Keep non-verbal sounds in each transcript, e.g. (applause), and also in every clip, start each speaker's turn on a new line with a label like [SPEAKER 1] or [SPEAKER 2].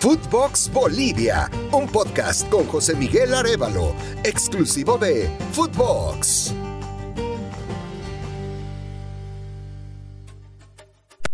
[SPEAKER 1] Footbox Bolivia, un podcast con José Miguel Arevalo, exclusivo de Footbox.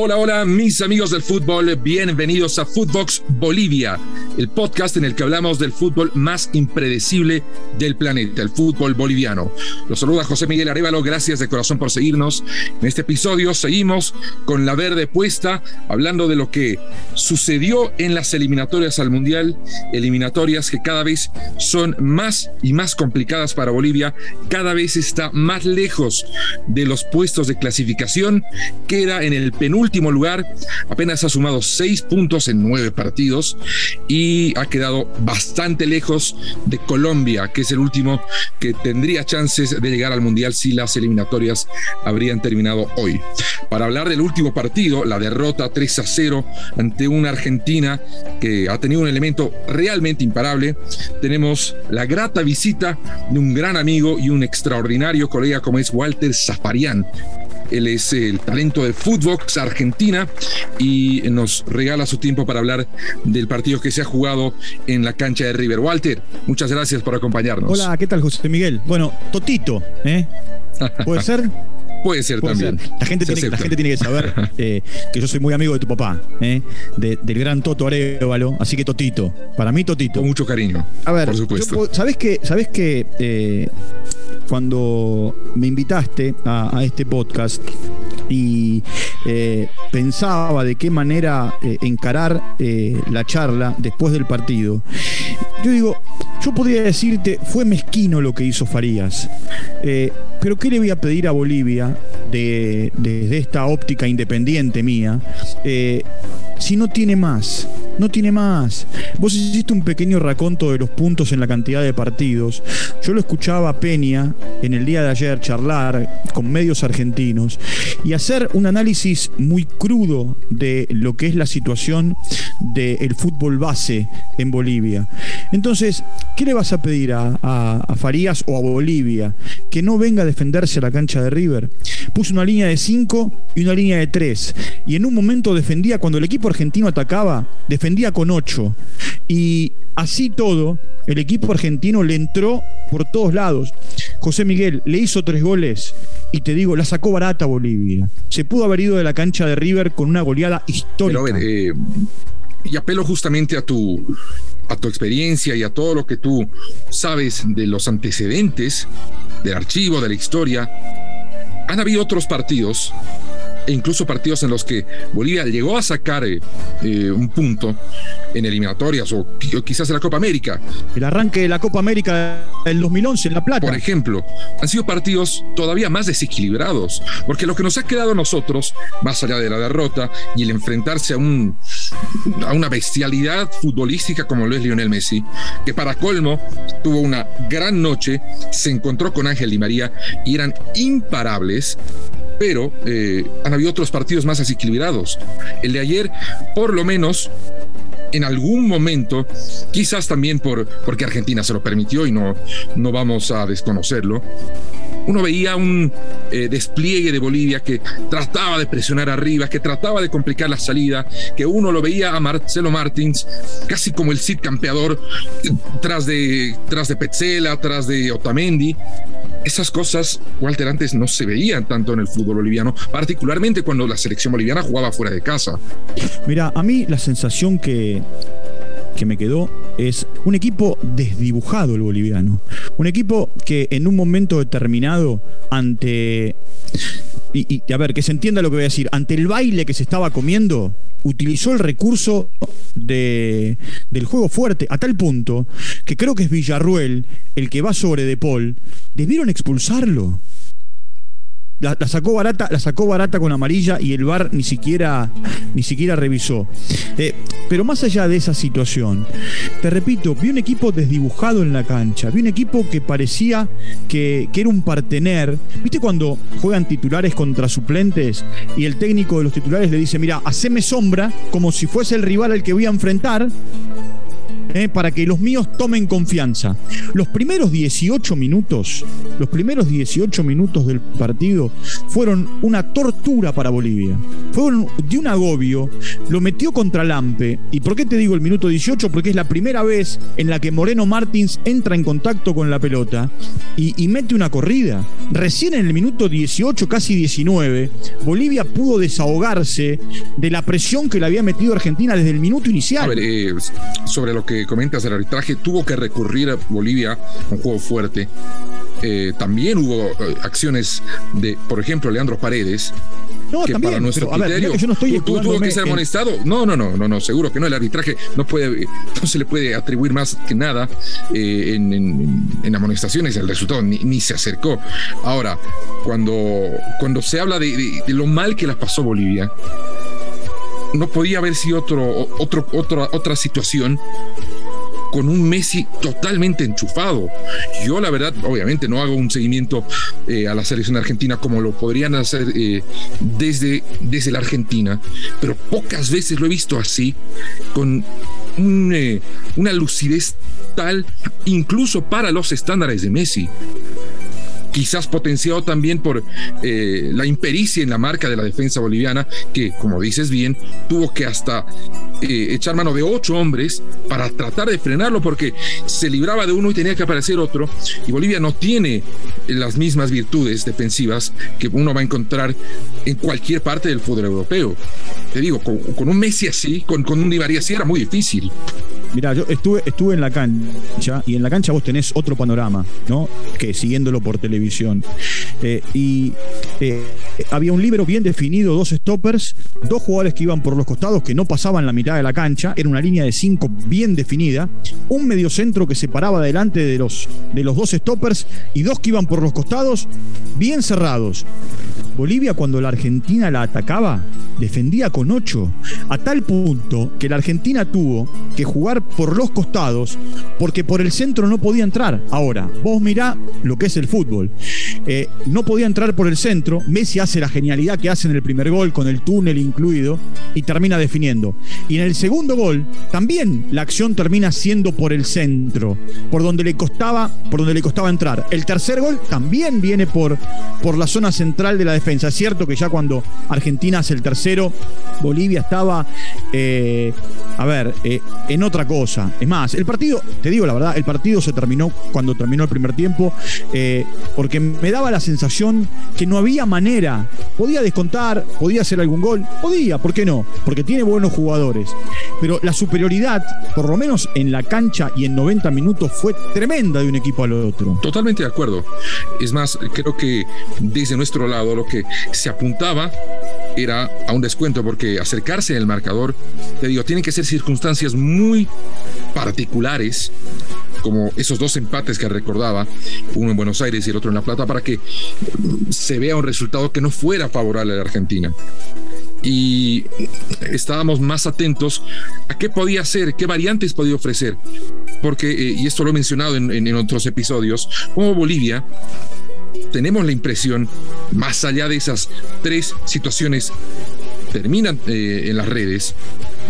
[SPEAKER 2] Hola, hola, mis amigos del fútbol, bienvenidos a Footbox Bolivia, el podcast en el que hablamos del fútbol más impredecible del planeta, el fútbol boliviano. Los saluda José Miguel Arevalo, gracias de corazón por seguirnos. En este episodio seguimos con la verde puesta, hablando de lo que sucedió en las eliminatorias al Mundial, eliminatorias que cada vez son más y más complicadas para Bolivia, cada vez está más lejos de los puestos de clasificación, queda en el penúltimo último lugar, apenas ha sumado seis puntos en nueve partidos y ha quedado bastante lejos de Colombia, que es el último que tendría chances de llegar al Mundial si las eliminatorias habrían terminado hoy. Para hablar del último partido, la derrota 3 a 0 ante una Argentina que ha tenido un elemento realmente imparable, tenemos la grata visita de un gran amigo y un extraordinario colega como es Walter Zafarian, él es el talento de Footbox Argentina y nos regala su tiempo para hablar del partido que se ha jugado en la cancha de River. Walter, muchas gracias por acompañarnos.
[SPEAKER 3] Hola, ¿qué tal José Miguel? Bueno, Totito, ¿eh? (laughs) ¿Puede ser?
[SPEAKER 2] Puede ser también.
[SPEAKER 3] La, gente tiene, la, gente tiene, que saber (laughs) eh, que yo soy muy amigo de tu papá, ¿eh? del gran Toto Arevalo. Así que Totito, para mí Totito.
[SPEAKER 2] Con mucho cariño.
[SPEAKER 3] A ver, por supuesto. ¿sabes que, sabes que eh, cuando me invitaste a, este podcast y eh, pensaba de qué manera eh, encarar eh, la charla después del partido, yo digo, yo podría decirte, fue mezquino lo que hizo Farías, pero ¿qué le voy a pedir a Bolivia desde esta óptica independiente mía si no tiene más? no tiene más. Vos hiciste un pequeño raconto de los puntos en la cantidad de partidos. Yo lo escuchaba a Peña en el día de ayer charlar con medios argentinos y hacer un análisis muy crudo de lo que es la situación del fútbol base en Bolivia. Entonces, ¿qué le vas a pedir a, a Farías o a Bolivia? Que no venga a defenderse a la cancha de River. Puso una línea de 5 y una línea de 3. Y en un momento defendía, cuando el equipo argentino atacaba, defendía con 8. Y así todo, el equipo argentino le entró por todos lados. José Miguel le hizo tres goles y te digo, la sacó barata Bolivia. Se pudo haber ido de la cancha de River con una goleada histórica.
[SPEAKER 2] Pero eh, y apelo justamente a tu, a tu experiencia y a todo lo que tú sabes de los antecedentes, del archivo, de la historia. Han habido otros partidos incluso partidos en los que Bolivia llegó a sacar eh, eh, un punto en eliminatorias o, quizás en la Copa América.
[SPEAKER 3] El arranque de la Copa América del 2011 en La Plata.
[SPEAKER 2] Por ejemplo, han sido partidos todavía más desequilibrados, porque lo que nos ha quedado a nosotros, más allá de la derrota y el enfrentarse a, un, a una bestialidad futbolística como lo es Lionel Messi, que para colmo tuvo una gran noche, se encontró con Ángel Di María y eran imparables pero eh, han habido otros partidos más desequilibrados. El de ayer, por lo menos, en algún momento, quizás también por, porque Argentina se lo permitió y no, no vamos a desconocerlo, uno veía un eh, despliegue de Bolivia que trataba de presionar arriba, que trataba de complicar la salida, que uno lo veía a Marcelo Martins casi como el Cid campeador tras de, tras de Petzela, tras de Otamendi. Esas cosas, Walter, antes no se veían tanto en el fútbol boliviano, particularmente cuando la selección boliviana jugaba fuera de casa.
[SPEAKER 3] Mira, a mí la sensación que, que me quedó es un equipo desdibujado el boliviano. Un equipo que en un momento determinado, ante. Y, a ver, que se entienda lo que voy a decir. Ante el baile que se estaba comiendo, utilizó el recurso de, del juego fuerte a tal punto que creo que es Villarruel el que va sobre De Paul. Debieron expulsarlo la, sacó barata, la sacó barata con amarilla y el VAR ni siquiera, ni siquiera revisó. Eh, pero más allá de esa situación, te repito, vi un equipo desdibujado en la cancha, vi un equipo que parecía que, que era un partener. ¿Viste cuando juegan titulares contra suplentes y el técnico de los titulares le dice, mira, haceme sombra como si fuese el rival al que voy a enfrentar? Eh, para que los míos tomen confianza. Los primeros 18 minutos, los primeros 18 minutos del partido fueron una tortura para Bolivia. Fueron de un agobio, lo metió contra Lampe. ¿Y por qué te digo el minuto 18? Porque es la primera vez en la que Moreno Martins entra en contacto con la pelota y, y mete una corrida. Recién en el minuto 18, casi 19, Bolivia pudo desahogarse de la presión que le había metido Argentina desde el minuto inicial.
[SPEAKER 2] A ver, eh, sobre lo que comentas del arbitraje, tuvo que recurrir a Bolivia un juego fuerte. Eh, también hubo eh, acciones de, por ejemplo, Leandro Paredes,
[SPEAKER 3] No,
[SPEAKER 2] que
[SPEAKER 3] también,
[SPEAKER 2] para nuestro
[SPEAKER 3] pero, a ver,
[SPEAKER 2] criterio
[SPEAKER 3] yo no estoy
[SPEAKER 2] tu- tuvo que ser
[SPEAKER 3] en-
[SPEAKER 2] amonestado. No, no, no, no, no, seguro que no. El arbitraje no puede, no se le puede atribuir más que nada eh, en, en- en amonestaciones. El resultado ni, ni se acercó. Ahora, cuando, cuando se habla de, de- de lo mal que la pasó Bolivia, no podía haber sido otro, otro, otra, otra situación con un Messi totalmente enchufado. Yo la verdad, obviamente, no hago un seguimiento eh, a la selección argentina como lo podrían hacer eh, desde, desde la Argentina, pero pocas veces lo he visto así, con eh, una lucidez tal, incluso para los estándares de Messi quizás potenciado también por eh, la impericia en la marca de la defensa boliviana, que, como dices bien, tuvo que hasta eh, echar mano de ocho hombres para tratar de frenarlo, porque se libraba de uno y tenía que aparecer otro. Y Bolivia no tiene las mismas virtudes defensivas que uno va a encontrar en cualquier parte del fútbol europeo. Te digo, con, un Messi así, con, con un Di María así, era muy difícil.
[SPEAKER 3] Mirá, yo estuve, estuve en la cancha y en la cancha vos tenés otro panorama, ¿no? Que siguiéndolo por televisión. Eh, y eh, había un libro bien definido, dos stoppers, dos jugadores que iban por los costados que no pasaban la mitad de la cancha, era una línea de cinco bien definida, un mediocentro que se paraba delante de los, de los dos stoppers y dos que iban por los costados bien cerrados. Bolivia cuando la Argentina la atacaba defendía con 8, a tal punto que la Argentina tuvo que jugar por los costados porque por el centro no podía entrar. Ahora, vos mirá lo que es el fútbol. Eh, no podía entrar por el centro, Messi hace la genialidad que hace en el primer gol con el túnel incluido y termina definiendo. Y en el segundo gol también la acción termina siendo por el centro, por donde le costaba, por donde le costaba entrar. El tercer gol también viene por, por la zona central de la defensa. Es cierto que ya cuando Argentina hace el tercero, Bolivia estaba, eh, a ver, eh, en otra cosa. Es más, el partido, te digo la verdad, el partido se terminó cuando terminó el primer tiempo, porque me daba la sensación que no había manera. Podía descontar, podía hacer algún gol, podía, ¿por qué no? Porque tiene buenos jugadores. Pero la superioridad, por lo menos en la cancha y en 90 minutos, fue tremenda de un equipo al otro.
[SPEAKER 2] Totalmente de acuerdo. Es más, creo que desde nuestro lado lo que se apuntaba era a un descuento, porque acercarse al marcador, te digo, tienen que ser circunstancias muy particulares, como esos dos empates que recordaba, uno en Buenos Aires y el otro en La Plata, para que se vea un resultado que no fuera favorable a la Argentina y estábamos más atentos a qué podía hacer, qué variantes podía ofrecer. Porque, eh, y esto lo he mencionado en, otros episodios, como Bolivia, tenemos la impresión, más allá de esas tres situaciones, terminan eh, en las redes,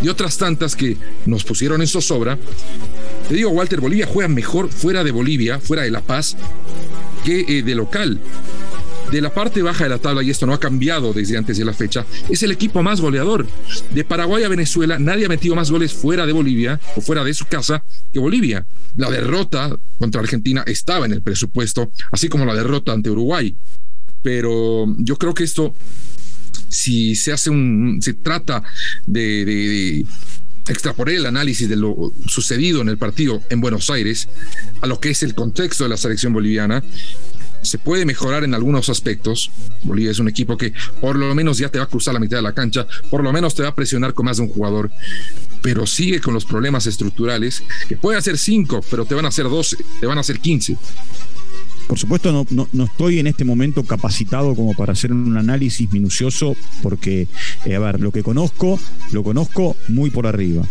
[SPEAKER 2] y otras tantas que nos pusieron en zozobra. Te digo, Walter, Bolivia juega mejor fuera de Bolivia, fuera de La Paz, que eh, de local de la parte baja de la tabla, y esto no ha cambiado desde antes de la fecha, es el equipo más goleador. De Paraguay a Venezuela, nadie ha metido más goles fuera de Bolivia o fuera de su casa que Bolivia. La derrota contra Argentina estaba en el presupuesto, así como la derrota ante Uruguay. Pero yo creo que esto, si se hace un, se trata de, extrapolar el análisis de lo sucedido en el partido en Buenos Aires a lo que es el contexto de la selección boliviana, se puede mejorar en algunos aspectos. Bolivia es un equipo que por lo menos ya te va a cruzar la mitad de la cancha, por lo menos te va a presionar con más de un jugador, pero sigue con los problemas estructurales, que puede hacer 5, pero te van a hacer 12, te van a hacer 15.
[SPEAKER 3] Por supuesto, no, no, no, estoy en este momento capacitado como para hacer un análisis minucioso, porque, eh, a ver, lo que conozco, lo conozco muy por arriba.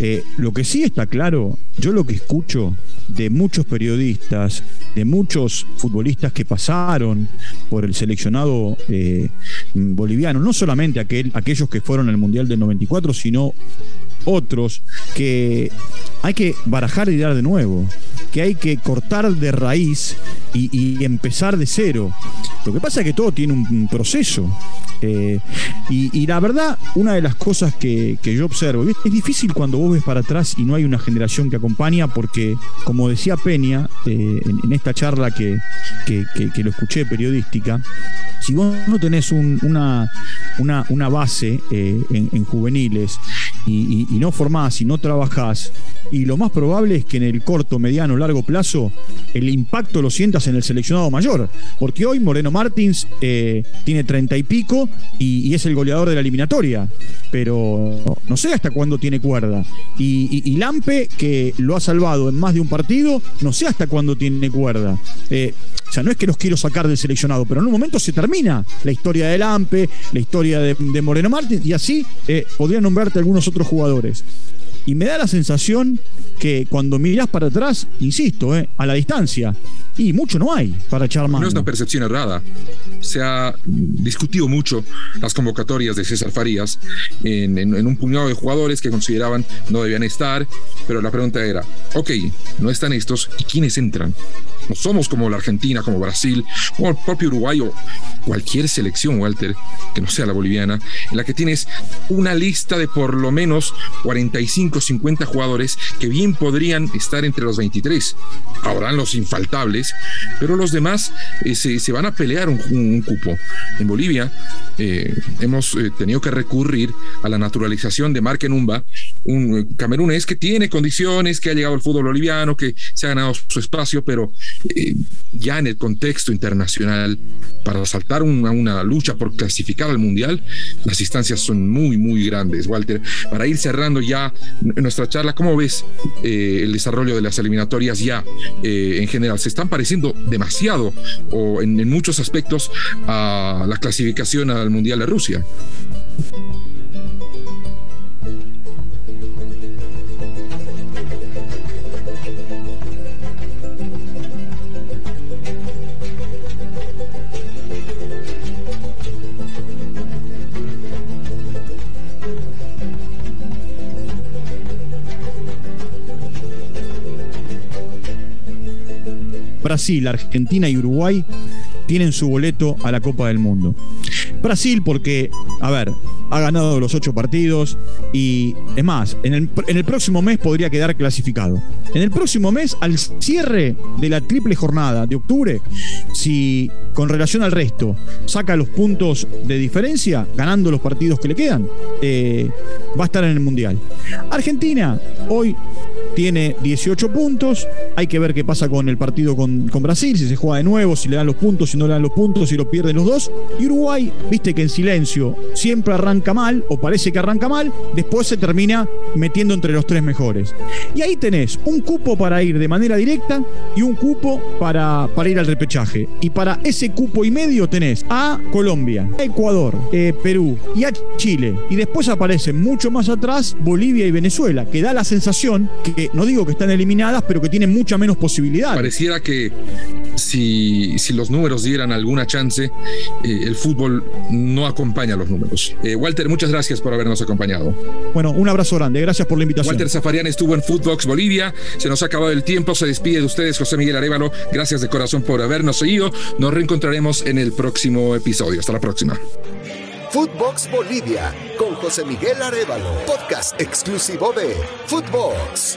[SPEAKER 3] Eh, lo que sí está claro, yo lo que escucho de muchos periodistas, de muchos futbolistas que pasaron por el seleccionado eh, boliviano, no solamente aquel, aquellos que fueron al Mundial del 94, sino otros que hay que barajar y dar de nuevo, que hay que cortar de raíz y, empezar de cero. Lo que pasa es que todo tiene un proceso. Eh, y, la verdad, una de las cosas que, yo observo, es, difícil cuando vos ves para atrás y no hay una generación que acompaña, porque, como decía Peña eh, en, esta charla que, que, lo escuché periodística, si vos no tenés una, una, base eh, en, juveniles y, no formás y no trabajás, y lo más probable es que en el corto, mediano, largo plazo el impacto lo sientas en el seleccionado mayor. Porque hoy Moreno Martins eh, tiene treinta y pico y, es el goleador de la eliminatoria. Pero no sé hasta cuándo tiene cuerda. Y, Lampe, que lo ha salvado en más de un partido, no sé hasta cuándo tiene cuerda. Eh, o sea, no es que los quiero sacar del seleccionado, pero en un momento se termina la historia de Lampe, la historia de, Moreno Martins, y así eh, podría nombrarte algunos otros jugadores. Y me da la sensación que cuando miras para atrás, insisto, eh, a la distancia, y mucho no hay para echar mano.
[SPEAKER 2] No es una percepción errada. Se ha discutido mucho las convocatorias de César Farías en, en, un puñado de jugadores que consideraban no debían estar, pero la pregunta era, ok, no están estos, ¿y quiénes entran? No somos como la Argentina, como Brasil, como el propio Uruguay o cualquier selección, Walter, que no sea la boliviana, en la que tienes una lista de por lo menos 45, 50 jugadores que bien podrían estar entre los 23. Habrán los infaltables, pero los demás eh, se, van a pelear un, cupo. En Bolivia eh, hemos eh, tenido que recurrir a la naturalización de Mark Enumba, un camerunés que tiene condiciones, que ha llegado al fútbol boliviano, que se ha ganado su espacio, pero ya en el contexto internacional, para saltar una, una lucha por clasificar al Mundial, las distancias son muy, muy grandes. Walter, para ir cerrando ya nuestra charla, ¿cómo ves el desarrollo de las eliminatorias ya en general? ¿Se están pareciendo demasiado o en, en muchos aspectos a la clasificación al Mundial de Rusia?
[SPEAKER 3] Brasil, Argentina y Uruguay tienen su boleto a la Copa del Mundo. Brasil porque, a ver, ha ganado los ocho partidos y es más, en el, próximo mes podría quedar clasificado. En el próximo mes, al cierre de la triple jornada de octubre, si con relación al resto saca los puntos de diferencia, ganando los partidos que le quedan, eh, va a estar en el Mundial. Argentina hoy tiene 18 puntos. Hay que ver qué pasa con el partido con, con, Brasil, si se juega de nuevo, si le dan los puntos, si no le dan los puntos, si lo pierden los dos. Y Uruguay, viste que en silencio siempre arranca mal, o parece que arranca mal, después se termina metiendo entre los tres mejores. Y ahí tenés un cupo para ir de manera directa y un cupo para, para ir al repechaje. Y para ese cupo y medio tenés a Colombia, a Ecuador, eh, Perú y a Chile. Y después aparecen mucho más atrás Bolivia y Venezuela, que da la sensación que, no digo que están eliminadas, pero que tienen mucha menos posibilidad.
[SPEAKER 2] Pareciera que si, si los números dieran alguna chance, eh, el fútbol no acompaña los números. Eh, Walter, muchas gracias por habernos acompañado.
[SPEAKER 3] Bueno, un abrazo grande, gracias por la invitación.
[SPEAKER 2] Walter Zafarian estuvo en Footbox Bolivia, se nos ha acabado el tiempo, se despide de ustedes José Miguel Arevalo, gracias de corazón por habernos seguido, nos reencontraremos en el próximo episodio, hasta la próxima.
[SPEAKER 1] Footbox Bolivia con José Miguel Arevalo, podcast exclusivo de Footbox.